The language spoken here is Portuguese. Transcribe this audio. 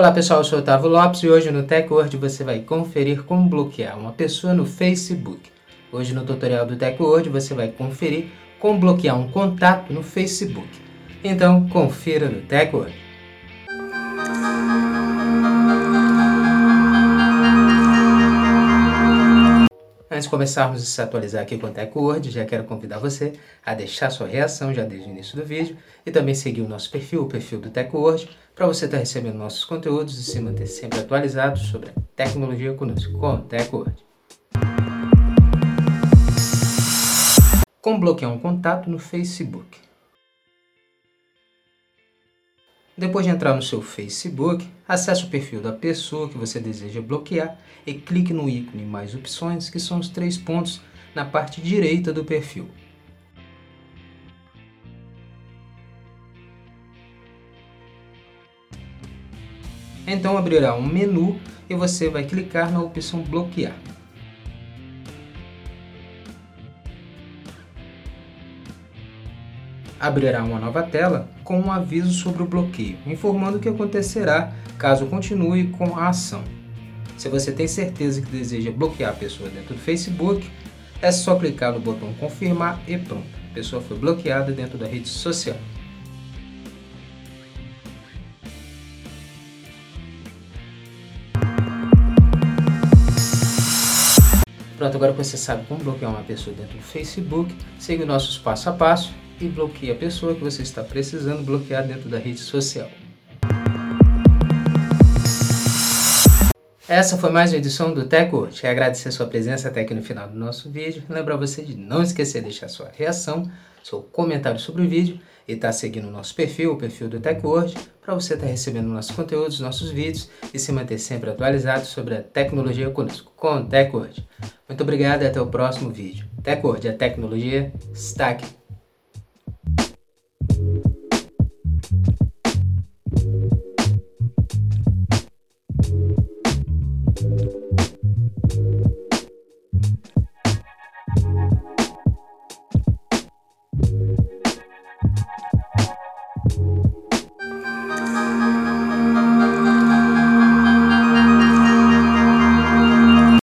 Olá pessoal, eu sou Otávio Lopes e hoje no TechWord você vai conferir como bloquear uma pessoa no Facebook. Hoje no tutorial do TechWord você vai conferir como bloquear um contato no Facebook. Então confira no TechWord. Antes de começarmos a se atualizar aqui com o TechWord, já quero convidar você a deixar sua reação já desde o início do vídeo e também seguir o nosso perfil, o perfil do TechWord, para você estar recebendo nossos conteúdos e se manter sempre atualizado sobre a tecnologia conosco, com o TechWord. Como bloquear um contato no Facebook? Depois de entrar no seu Facebook, acesse o perfil da pessoa que você deseja bloquear e clique no ícone Mais Opções, que são os três pontos na parte direita do perfil. Então abrirá um menu e você vai clicar na opção Bloquear. Abrirá uma nova tela com um aviso sobre o bloqueio, informando o que acontecerá caso continue com a ação. Se você tem certeza que deseja bloquear a pessoa dentro do Facebook, é só clicar no botão confirmar e pronto. A pessoa foi bloqueada dentro da rede social. Pronto, agora que você sabe como bloquear uma pessoa dentro do Facebook, siga os nossos passo a passo e bloqueie a pessoa que você está precisando bloquear dentro da rede social. Essa foi mais uma edição do TechWord. Agradecer sua presença até aqui no final do nosso vídeo. Lembrar você de não esquecer de deixar sua reação, seu comentário sobre o vídeo e estar tá seguindo o nosso perfil, o perfil do TechWord, para você estar tá recebendo nossos conteúdos, nossos vídeos e se manter sempre atualizado sobre a tecnologia conosco, com o TechWord. Muito obrigado e até o próximo vídeo. TechWord, a tecnologia está aqui.